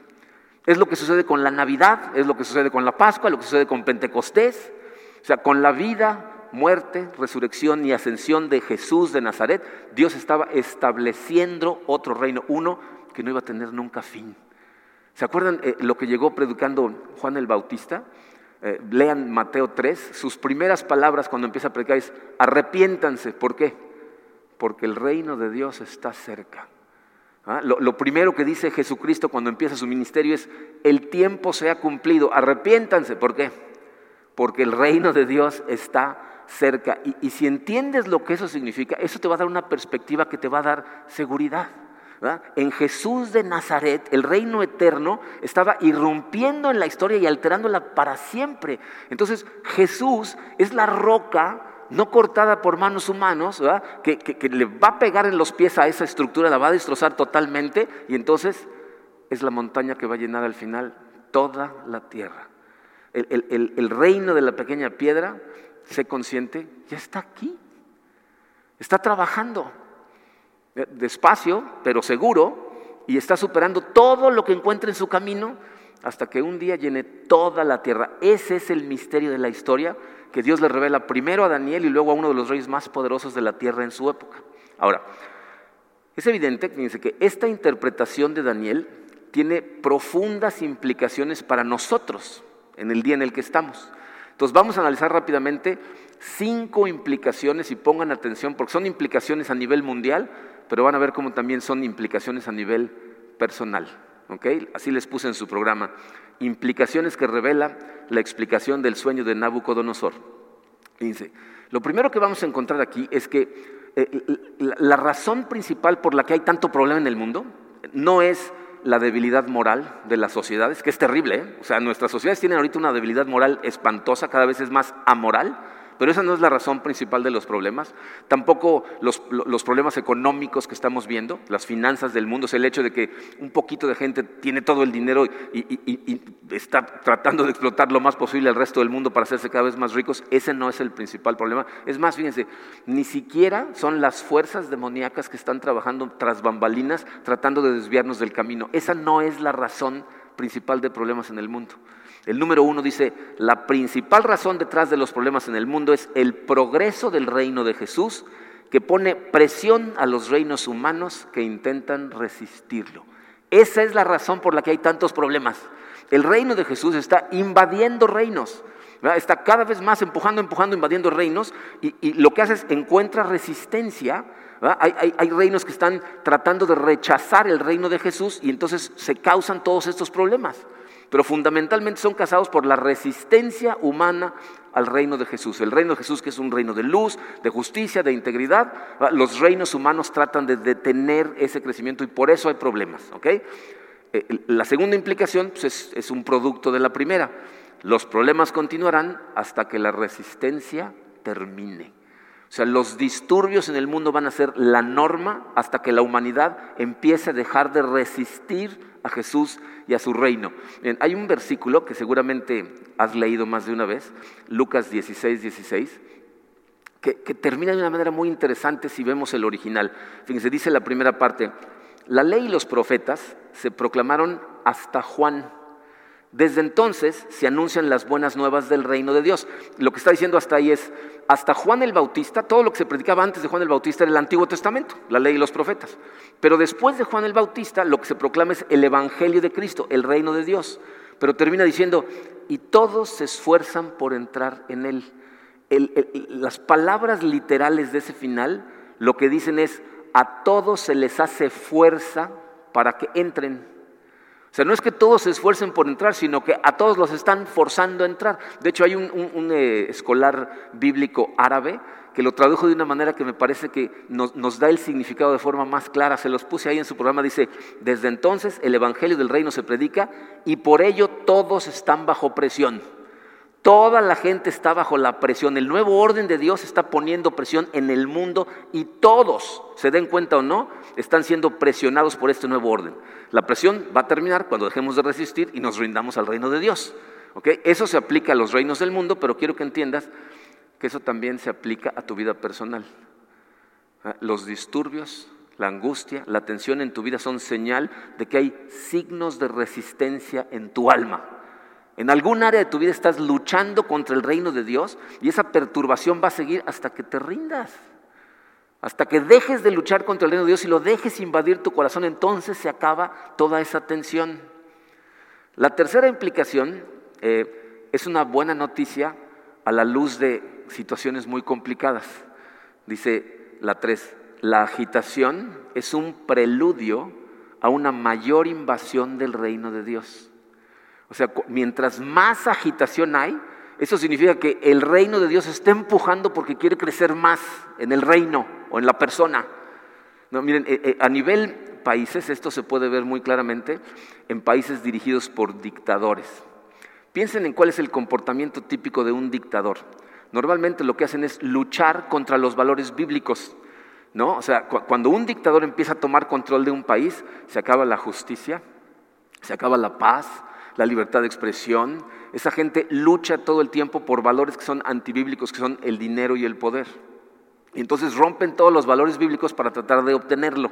Es lo que sucede con la Navidad, es lo que sucede con la Pascua, lo que sucede con Pentecostés. O sea, con la vida, muerte, resurrección y ascensión de Jesús de Nazaret, Dios estaba estableciendo otro reino, uno que no iba a tener nunca fin. ¿Se acuerdan eh, lo que llegó predicando Juan el Bautista? Eh, lean Mateo 3, sus primeras palabras cuando empieza a predicar es, arrepiéntanse. ¿Por qué? Porque el reino de Dios está cerca. ¿Ah? Lo, primero que dice Jesucristo cuando empieza su ministerio es, el tiempo se ha cumplido, arrepiéntanse. ¿Por qué? Porque el reino de Dios está cerca. Y si entiendes lo que eso significa, eso te va a dar una perspectiva que te va a dar seguridad. En Jesús de Nazaret, el reino eterno estaba irrumpiendo en la historia y alterándola para siempre. Entonces Jesús es la roca no cortada por manos humanos, que, le va a pegar en los pies a esa estructura, la va a destrozar totalmente y entonces es la montaña que va a llenar al final toda la tierra. El, el reino de la pequeña piedra, sé consciente, ya está aquí, está trabajando. Eh, despacio, pero seguro, y está superando todo lo que encuentra en su camino hasta que un día llene toda la tierra. Ese es el misterio de la historia que Dios le revela primero a Daniel y luego a uno de los reyes más poderosos de la tierra en su época. Ahora, es evidente que esta interpretación de Daniel tiene profundas implicaciones para nosotros en el día en el que estamos. Entonces vamos a analizar rápidamente cinco implicaciones y pongan atención porque son implicaciones a nivel mundial, pero van a ver cómo también son implicaciones a nivel personal. Así les puse en su programa. Implicaciones que revela la explicación del sueño de Nabucodonosor. Dice, lo primero que vamos a encontrar aquí es que eh, la razón principal por la que hay tanto problema en el mundo no es la debilidad moral de las sociedades, que es terrible. ¿eh? O sea, nuestras sociedades tienen ahorita una debilidad moral espantosa, cada vez es más amoral pero esa no es la razón principal de los problemas. Tampoco los, problemas económicos que estamos viendo, las finanzas del mundo, el hecho de que un poquito de gente tiene todo el dinero y, está tratando de explotar lo más posible al resto del mundo para hacerse cada vez más ricos. Ese no es el principal problema. Es más, fíjense, ni siquiera son las fuerzas demoníacas que están trabajando tras bambalinas tratando de desviarnos del camino. Esa no es la razón principal de problemas en el mundo. El número uno dice, la principal razón detrás de los problemas en el mundo es el progreso del reino de Jesús que pone presión a los reinos humanos que intentan resistirlo. Esa es la razón por la que hay tantos problemas. El reino de Jesús está invadiendo reinos, está cada vez más empujando, empujando, invadiendo reinos y, lo que hace es encuentra resistencia. Hay, hay reinos que están tratando de rechazar el reino de Jesús y entonces se causan todos estos problemas pero fundamentalmente son casados por la resistencia humana al reino de Jesús. El reino de Jesús que es un reino de luz, de justicia, de integridad. Los reinos humanos tratan de detener ese crecimiento y por eso hay problemas. Eh, la segunda implicación pues, es un producto de la primera. Los problemas continuarán hasta que la resistencia termine. O sea, los disturbios en el mundo van a ser la norma hasta que la humanidad empiece a dejar de resistir a Jesús y a su reino. hay un versículo que seguramente has leído más de una vez, Lucas 16, 16, que, termina de una manera muy interesante si vemos el original. Fíjense, dice la primera parte, la ley y los profetas se proclamaron hasta Juan. Desde entonces se anuncian las buenas nuevas del reino de Dios. Lo que está diciendo hasta ahí es, hasta Juan el Bautista, todo lo que se predicaba antes de Juan el Bautista era el Antiguo Testamento, la ley y los profetas. Pero después de Juan el Bautista, lo que se proclama es el Evangelio de Cristo, el reino de Dios. Pero termina diciendo, y todos se esfuerzan por entrar en él. las palabras literales de ese final lo que dicen es, a todos se les hace fuerza para que entren. O sea, no es que todos se esfuercen por entrar, sino que a todos los están forzando a entrar. De hecho, hay un, eh, escolar bíblico árabe que lo tradujo de una manera que me parece que nos, nos, da el significado de forma más clara. Se los puse ahí en su programa. Dice, desde entonces el Evangelio del Reino se predica y por ello todos están bajo presión. Toda la gente está bajo la presión. El nuevo orden de Dios está poniendo presión en el mundo y todos, se den cuenta o no, están siendo presionados por este nuevo orden. La presión va a terminar cuando dejemos de resistir y nos rindamos al reino de Dios. Eso se aplica a los reinos del mundo, pero quiero que entiendas que eso también se aplica a tu vida personal. Ah, los disturbios, la angustia, la tensión en tu vida son señal de que hay signos de resistencia en tu alma. En algún área de tu vida estás luchando contra el reino de Dios y esa perturbación va a seguir hasta que te rindas. Hasta que dejes de luchar contra el reino de Dios y lo dejes invadir tu corazón, entonces se acaba toda esa tensión. La tercera implicación eh, es una buena noticia a la luz de situaciones muy complicadas. Dice la tres, la agitación es un preludio a una mayor invasión del reino de Dios. O sea, mientras más agitación hay, eso significa que el reino de Dios está empujando porque quiere crecer más en el reino o en la persona. No, miren, eh, eh, a nivel países, esto se puede ver muy claramente en países dirigidos por dictadores. Piensen en cuál es el comportamiento típico de un dictador. Normalmente lo que hacen es luchar contra los valores bíblicos. ¿no? O sea, cuando un dictador empieza a tomar control de un país, se acaba la justicia, se acaba la paz, la libertad de expresión. Esa gente lucha todo el tiempo por valores que son antibíblicos, que son el dinero y el poder. Y entonces rompen todos los valores bíblicos para tratar de obtenerlo.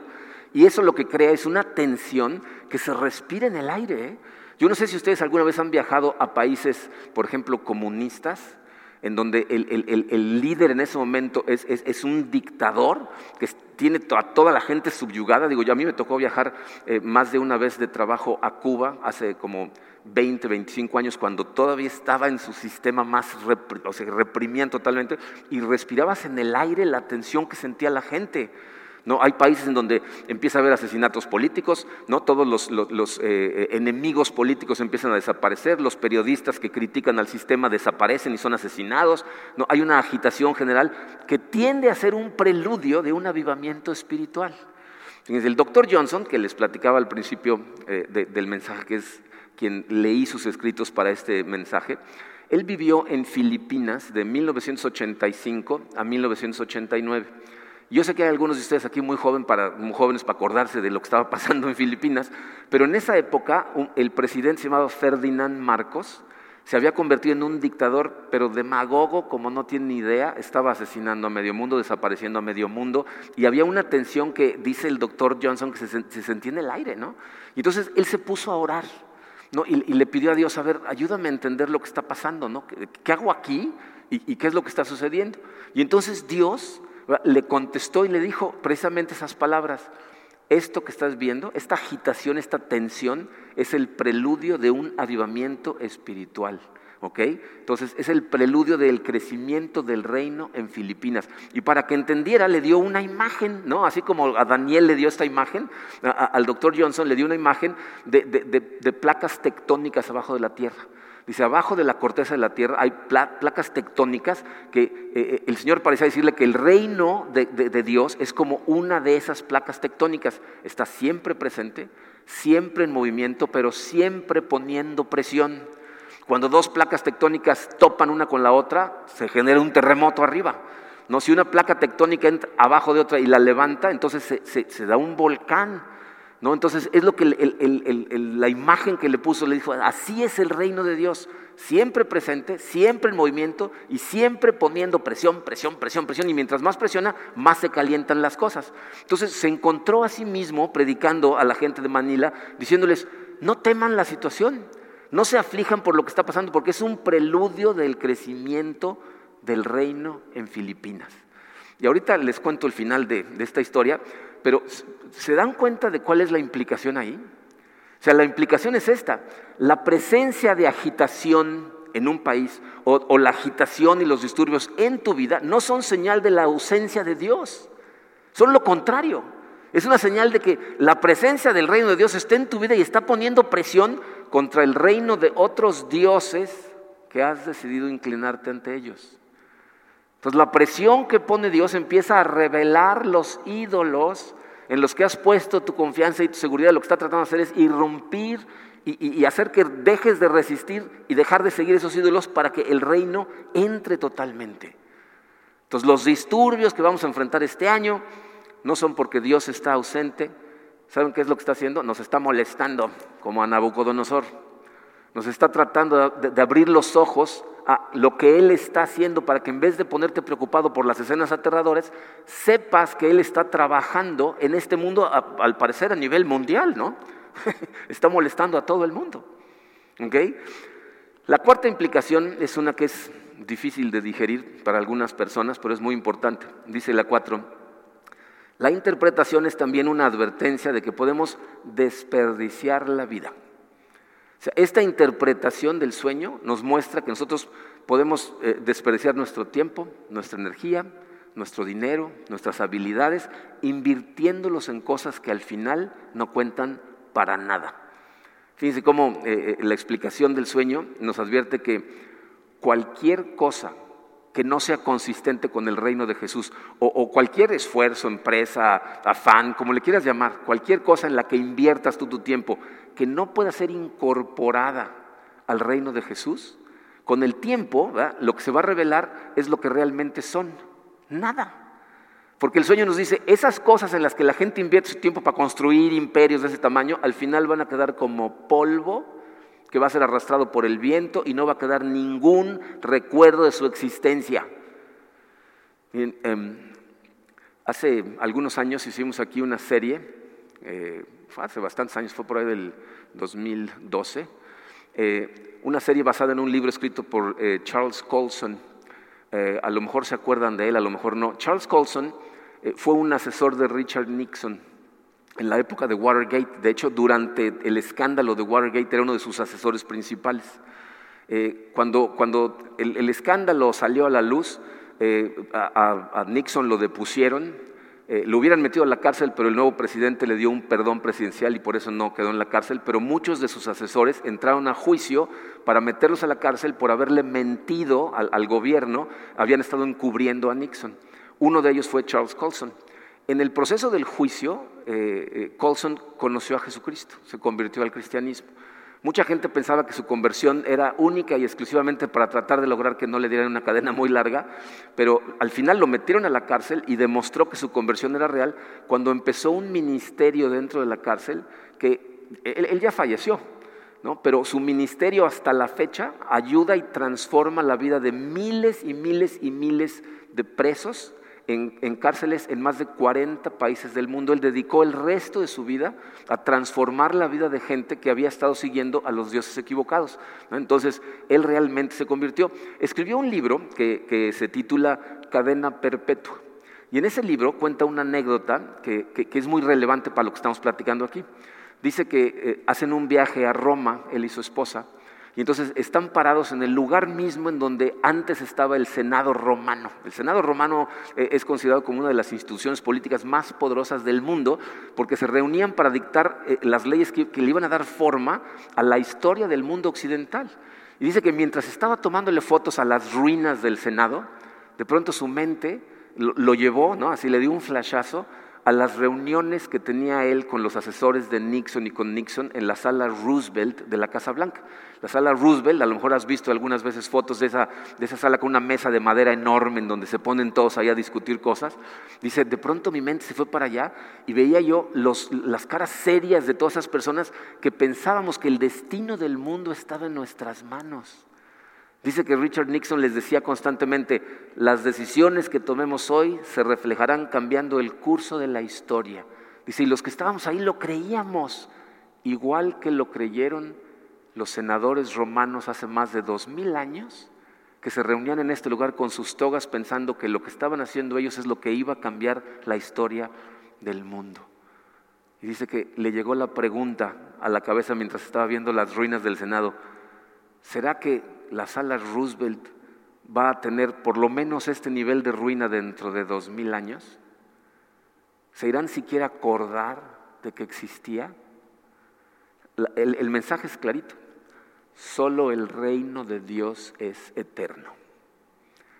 Y eso lo que crea es una tensión que se respira en el aire. ¿eh? Yo no sé si ustedes alguna vez han viajado a países, por ejemplo, comunistas, en donde el, líder en ese momento es, un dictador que tiene a toda la gente subyugada. Digo, yo a mí me tocó viajar eh, más de una vez de trabajo a Cuba hace como 20, 25 años, cuando todavía estaba en su sistema más, o sea, reprimían totalmente, y respirabas en el aire la tensión que sentía la gente. ¿no? Hay países en donde empieza a haber asesinatos políticos, ¿no? todos los, eh, enemigos políticos empiezan a desaparecer, los periodistas que critican al sistema desaparecen y son asesinados. ¿no? Hay una agitación general que tiende a ser un preludio de un avivamiento espiritual. El doctor Johnson, que les platicaba al principio eh, del mensaje, que es quien leí sus escritos para este mensaje, él vivió en Filipinas de 1985 a 1989. Yo sé que hay algunos de ustedes aquí muy, jóvenes para acordarse de lo que estaba pasando en Filipinas, pero en esa época el presidente llamado Ferdinand Marcos se había convertido en un dictador, pero demagogo, como no tiene ni idea, estaba asesinando a medio mundo, desapareciendo a medio mundo, y había una tensión que dice el doctor Johnson que se, sentía en el aire, ¿no? Y entonces él se puso a orar, ¿no? Y, le pidió a Dios, a ver, ayúdame a entender lo que está pasando, ¿no? ¿Qué, hago aquí? ¿Y qué es lo que está sucediendo? Y entonces Dios le contestó y le dijo precisamente esas palabras. Esto que estás viendo, esta agitación, esta tensión, es el preludio de un avivamiento espiritual. ¿Ok? Entonces es el preludio del crecimiento del reino en Filipinas. Y para que entendiera, le dio una imagen, ¿no? Así como a Daniel le dio esta imagen, al doctor Johnson le dio una imagen de placas tectónicas abajo de la tierra. Dice, abajo de la corteza de la tierra hay placas tectónicas que eh, eh, el Señor parece decirle que el reino de, Dios es como una de esas placas tectónicas. Está siempre presente, siempre en movimiento, pero siempre poniendo presión. Cuando dos placas tectónicas topan una con la otra, se genera un terremoto arriba. No, si una placa tectónica entra abajo de otra y la levanta, entonces se da un volcán. ¿No? Entonces es lo que la imagen que le puso le dijo, así es el reino de Dios, siempre presente, siempre en movimiento y siempre poniendo presión, presión, presión, presión, y mientras más presiona, más se calientan las cosas. Entonces se encontró a sí mismo predicando a la gente de Manila, diciéndoles, no teman la situación, no se aflijan por lo que está pasando, porque es un preludio del crecimiento del reino en Filipinas. Y ahorita les cuento el final de esta historia, pero ¿se dan cuenta de cuál es la implicación ahí? O sea, la implicación es esta. La presencia de agitación en un país o, la agitación y los disturbios en tu vida no son señal de la ausencia de Dios. Son lo contrario. Es una señal de que la presencia del reino de Dios está en tu vida y está poniendo presión contra el reino de otros dioses que has decidido inclinarte ante ellos. Entonces la presión que pone Dios empieza a revelar los ídolos en los que has puesto tu confianza y tu seguridad. Lo que está tratando de hacer es irrumpir y, hacer que dejes de resistir y dejar de seguir esos ídolos para que el reino entre totalmente. Entonces los disturbios que vamos a enfrentar este año no son porque Dios está ausente. ¿Saben qué es lo que está haciendo? Nos está molestando como a Nabucodonosor. Nos está tratando de abrir los ojos a lo que Él está haciendo para que en vez de ponerte preocupado por las escenas aterradoras, sepas que Él está trabajando en este mundo, al parecer a nivel mundial, ¿no? está molestando a todo el mundo. La cuarta implicación es una que es difícil de digerir para algunas personas, pero es muy importante. Dice la cuatro, la interpretación es también una advertencia de que podemos desperdiciar la vida esta interpretación del sueño nos muestra que nosotros podemos eh, desperdiciar nuestro tiempo, nuestra energía, nuestro dinero, nuestras habilidades, invirtiéndolos en cosas que al final no cuentan para nada. Fíjense cómo eh, eh, la explicación del sueño nos advierte que cualquier cosa que no sea consistente con el reino de Jesús, o, cualquier esfuerzo, empresa, afán, como le quieras llamar, cualquier cosa en la que inviertas tú tu tiempo, que no pueda ser incorporada al reino de Jesús, con el tiempo lo que se va a revelar es lo que realmente son, nada. Porque el sueño nos dice, esas cosas en las que la gente invierte su tiempo para construir imperios de ese tamaño, al final van a quedar como polvo que va a ser arrastrado por el viento y no va a quedar ningún recuerdo de su existencia. Em, hace algunos años hicimos aquí una serie eh, hace bastantes años, fue por ahí del 2012, eh, una serie basada en un libro escrito por eh, Charles Colson. a lo mejor se acuerdan de él, a lo mejor no. Charles Colson fue un asesor de Richard Nixon en la época de Watergate. De hecho, durante el escándalo de Watergate era uno de sus asesores principales. cuando cuando el, escándalo salió a la luz, a Nixon lo depusieron, eh, lo hubieran metido a la cárcel, pero el nuevo presidente le dio un perdón presidencial y por eso no quedó en la cárcel, pero muchos de sus asesores entraron a juicio para meterlos a la cárcel por haberle mentido al, gobierno, habían estado encubriendo a Nixon. Uno de ellos fue Charles Colson. En el proceso del juicio, eh, eh, Colson conoció a Jesucristo, se convirtió al cristianismo. Mucha gente pensaba que su conversión era única y exclusivamente para tratar de lograr que no le dieran una cadena muy larga, pero al final lo metieron a la cárcel y demostró que su conversión era real cuando empezó un ministerio dentro de la cárcel que él, ya falleció, ¿no? pero su ministerio hasta la fecha ayuda y transforma la vida de miles y miles y miles de presos en, cárceles en más de 40 países del mundo. Él dedicó el resto de su vida a transformar la vida de gente que había estado siguiendo a los dioses equivocados. Entonces, él realmente se convirtió. Escribió un libro que, se titula Cadena Perpetua. Y en ese libro cuenta una anécdota que, es muy relevante para lo que estamos platicando aquí. Dice que eh, hacen un viaje a Roma, él y su esposa, y entonces están parados en el lugar mismo en donde antes estaba el Senado romano. El Senado romano eh, es considerado como una de las instituciones políticas más poderosas del mundo porque se reunían para dictar eh, las leyes que, le iban a dar forma a la historia del mundo occidental. Y dice que mientras estaba tomándole fotos a las ruinas del Senado, de pronto su mente lo, lo llevó, ¿no? así le dio un flashazo a las reuniones que tenía él con los asesores de Nixon y con Nixon en la sala Roosevelt de la Casa Blanca. La sala Roosevelt, a lo mejor has visto algunas veces fotos de esa, de esa sala con una mesa de madera enorme en donde se ponen todos ahí a discutir cosas. Dice, de pronto mi mente se fue para allá y veía yo las caras serias de todas esas personas que pensábamos que el destino del mundo estaba en nuestras manos. Dice que Richard Nixon les decía constantemente, las decisiones que tomemos hoy se reflejarán cambiando el curso de la historia. Dice, y los que estábamos ahí lo creíamos, igual que lo creyeron los senadores romanos hace más de dos mil años, que se reunían en este lugar con sus togas pensando que lo que estaban haciendo ellos es lo que iba a cambiar la historia del mundo. Y dice que le llegó la pregunta a la cabeza mientras estaba viendo las ruinas del Senado, ¿será que la sala Roosevelt va a tener por lo menos este nivel de ruina dentro de dos mil años? ¿Se irán siquiera acordar de que existía? El, el mensaje es clarito. Solo el reino de Dios es eterno.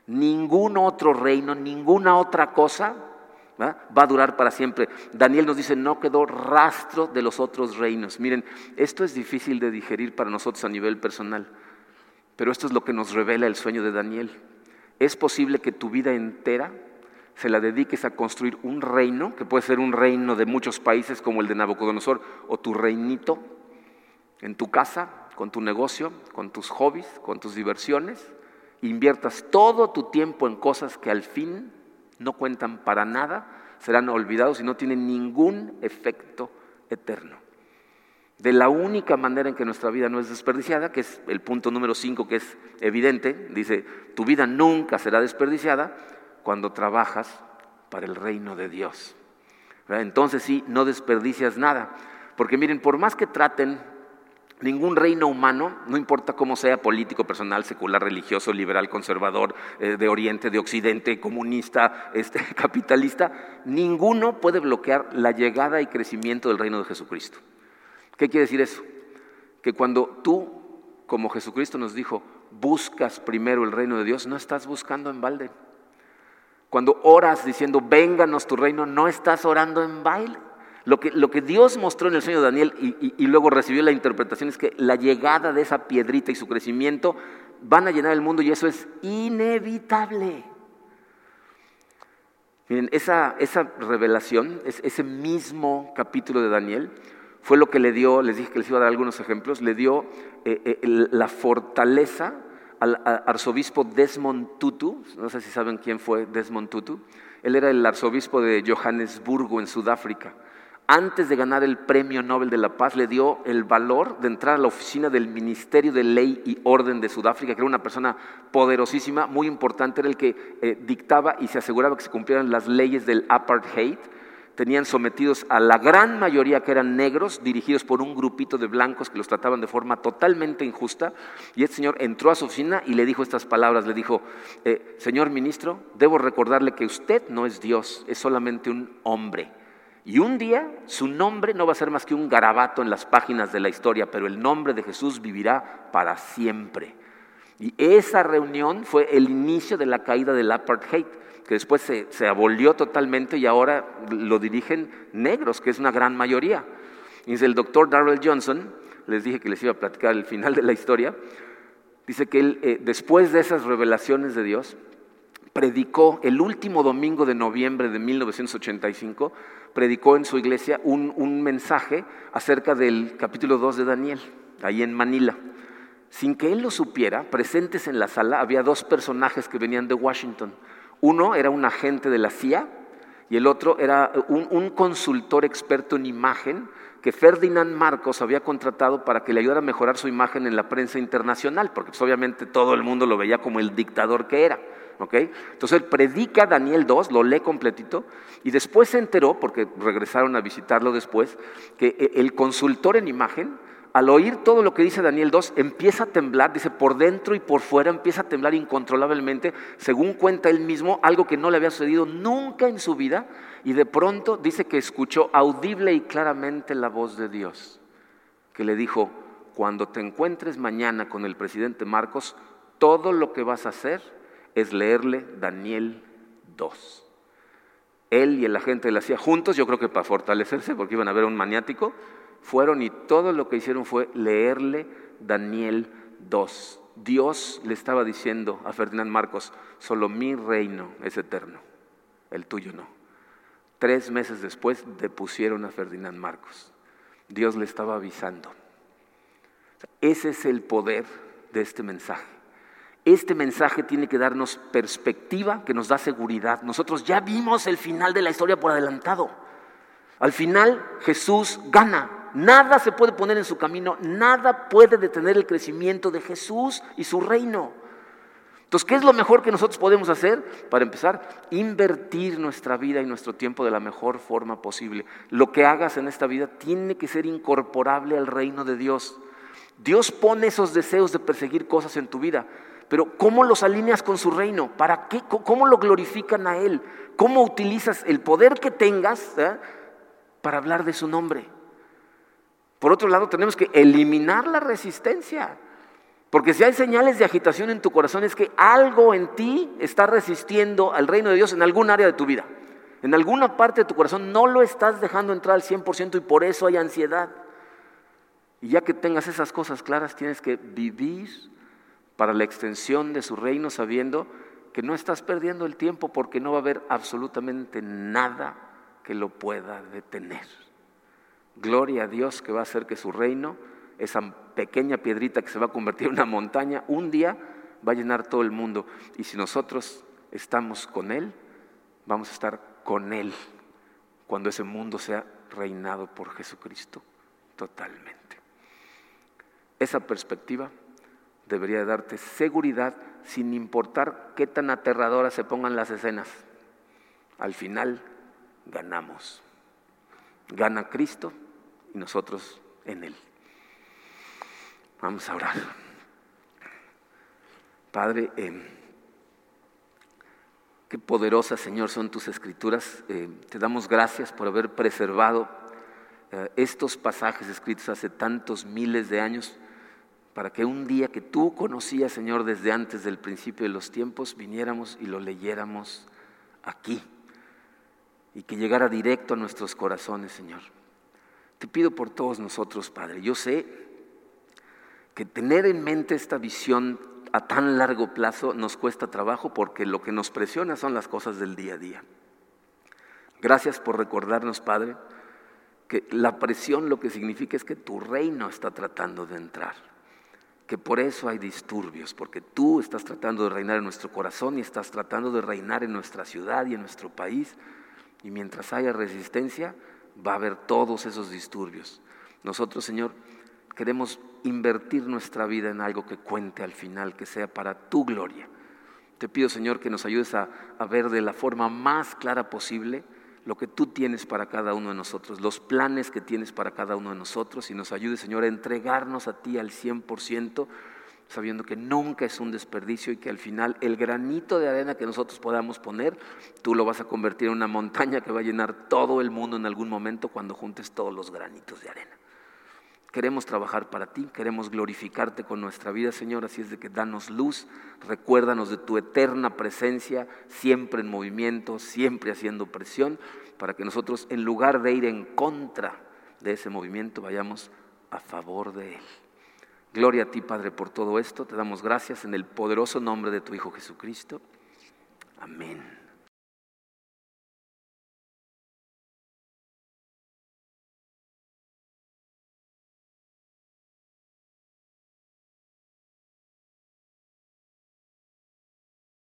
Ningún otro reino, ninguna otra cosa va a durar para siempre. Daniel nos dice, no quedó rastro de los otros reinos. Miren, esto es difícil de digerir para nosotros a nivel personal. Pero esto es lo que nos revela el sueño de Daniel. Es posible que tu vida entera se la dediques a construir un reino, que puede ser un reino de muchos países como el de Nabucodonosor, o tu reinito en tu casa, con tu negocio, con tus hobbies, con tus diversiones, inviertas todo tu tiempo en cosas que al fin no cuentan para nada, serán olvidados y no tienen ningún efecto eterno. De la única manera en que nuestra vida no es desperdiciada, que es el punto número 5, que es evidente, dice, tu vida nunca será desperdiciada cuando trabajas para el reino de Dios. Entonces sí, no desperdicias nada, porque miren, por más que traten, ningún reino humano, no importa cómo sea, político, personal, secular, religioso, liberal, conservador, eh, de Oriente, de Occidente, comunista, este, capitalista, ninguno puede bloquear la llegada y crecimiento del reino de Jesucristo. ¿Qué quiere decir eso? Que cuando tú, como Jesucristo nos dijo, buscas primero el reino de Dios, no estás buscando en balde. Cuando oras diciendo, vénganos tu reino, no estás orando en baile. Lo que, Dios mostró en el sueño de Daniel y, luego recibió la interpretación es que la llegada de esa piedrita y su crecimiento van a llenar el mundo y eso es inevitable. Miren, esa, revelación, ese mismo capítulo de Daniel, fue lo que le dio, les dije que les iba a dar algunos ejemplos, le dio eh, eh, la fortaleza al arzobispo Desmond Tutu, no sé si saben quién fue Desmond Tutu, él era el arzobispo de Johannesburgo en Sudáfrica. Antes de ganar el Premio Nobel de la Paz, le dio el valor de entrar a la oficina del Ministerio de Ley y Orden de Sudáfrica, que era una persona poderosísima, muy importante, era el que eh, dictaba y se aseguraba que se cumplieran las leyes del apartheid. Tenían sometidos a la gran mayoría que eran negros, dirigidos por un grupito de blancos que los trataban de forma totalmente injusta. Y este señor entró a su oficina y le dijo estas palabras, le dijo, eh, señor ministro, debo recordarle que usted no es Dios, es solamente un hombre y un día su nombre no va a ser más que un garabato en las páginas de la historia, pero el nombre de Jesús vivirá para siempre. Y esa reunión fue el inicio de la caída del apartheid, que después se, se abolió totalmente y ahora lo dirigen negros, que es una gran mayoría. Y el doctor Darrell Johnson, les dije que les iba a platicar el final de la historia, dice que él, eh, después de esas revelaciones de Dios, predicó el último domingo de noviembre de 1985, predicó en su iglesia un, mensaje acerca del capítulo 2 de Daniel, ahí en Manila. Sin que él lo supiera, presentes en la sala había dos personajes que venían de Washington. Uno era un agente de la CIA y el otro era un, consultor experto en imagen que Ferdinand Marcos había contratado para que le ayudara a mejorar su imagen en la prensa internacional, porque pues, obviamente todo el mundo lo veía como el dictador que era. Entonces él predica Daniel 2, lo lee completito, y después se enteró, porque regresaron a visitarlo después, que eh, el consultor en imagen, al oír todo lo que dice Daniel 2, empieza a temblar, dice, por dentro y por fuera empieza a temblar incontrolablemente, según cuenta él mismo, algo que no le había sucedido nunca en su vida, y de pronto dice que escuchó audible y claramente la voz de Dios, que le dijo, cuando te encuentres mañana con el presidente Marcos, todo lo que vas a hacer es leerle Daniel 2. Él y el agente de la CIA juntos, yo creo que para fortalecerse, porque iban a ver a un maniático, fueron y todo lo que hicieron fue leerle Daniel 2. Dios le estaba diciendo a Ferdinand Marcos, solo mi reino es eterno, el tuyo no. Tres meses después depusieron a Ferdinand Marcos. Dios le estaba avisando. Ese es el poder de este mensaje. Este mensaje tiene que darnos perspectiva que nos da seguridad. Nosotros ya vimos el final de la historia por adelantado. Al final Jesús gana. Nada se puede poner en su camino, nada puede detener el crecimiento de Jesús y su reino. Entonces, ¿qué es lo mejor que nosotros podemos hacer? Para empezar, invertir nuestra vida y nuestro tiempo de la mejor forma posible. Lo que hagas en esta vida tiene que ser incorporable al reino de Dios. Dios pone esos deseos de perseguir cosas en tu vida, pero ¿cómo los alineas con su reino? ¿Para qué? ¿Cómo lo glorifican a Él? ¿Cómo utilizas el poder que tengas eh, para hablar de su nombre? Por otro lado, tenemos que eliminar la resistencia. Porque si hay señales de agitación en tu corazón es que algo en ti está resistiendo al reino de Dios en algún área de tu vida. En alguna parte de tu corazón no lo estás dejando entrar al 100% y por eso hay ansiedad. Y ya que tengas esas cosas claras, tienes que vivir para la extensión de su reino, sabiendo que no estás perdiendo el tiempo porque no va a haber absolutamente nada que lo pueda detener. Gloria a Dios que va a hacer que su reino, esa pequeña piedrita que se va a convertir en una montaña, un día va a llenar todo el mundo. Y si nosotros estamos con Él, vamos a estar con Él cuando ese mundo sea reinado por Jesucristo totalmente. Esa perspectiva debería darte seguridad sin importar qué tan aterradoras se pongan las escenas. Al final ganamos. Gana Cristo y nosotros en Él. Vamos a orar. Padre, eh, qué poderosas, Señor, son tus escrituras. Eh, te damos gracias por haber preservado eh, estos pasajes escritos hace tantos miles de años para que un día que tú conocías, Señor, desde antes del principio de los tiempos, viniéramos y lo leyéramos aquí y que llegara directo a nuestros corazones, Señor. Te pido por todos nosotros, Padre. Yo sé que tener en mente esta visión a tan largo plazo nos cuesta trabajo porque lo que nos presiona son las cosas del día a día. Gracias por recordarnos, Padre, que la presión lo que significa es que tu reino está tratando de entrar que por eso hay disturbios, porque tú estás tratando de reinar en nuestro corazón y estás tratando de reinar en nuestra ciudad y en nuestro país. Y mientras haya resistencia, va a haber todos esos disturbios. Nosotros, Señor, queremos invertir nuestra vida en algo que cuente al final, que sea para tu gloria. Te pido, Señor, que nos ayudes a, a ver de la forma más clara posible lo que tú tienes para cada uno de nosotros, los planes que tienes para cada uno de nosotros y nos ayude, Señor, a entregarnos a ti al 100%, sabiendo que nunca es un desperdicio y que al final el granito de arena que nosotros podamos poner, tú lo vas a convertir en una montaña que va a llenar todo el mundo en algún momento cuando juntes todos los granitos de arena. Queremos trabajar para ti, queremos glorificarte con nuestra vida, Señor, así es de que danos luz, recuérdanos de tu eterna presencia, siempre en movimiento, siempre haciendo presión, para que nosotros en lugar de ir en contra de ese movimiento, vayamos a favor de él. Gloria a ti, Padre, por todo esto. Te damos gracias en el poderoso nombre de tu Hijo Jesucristo. Amén.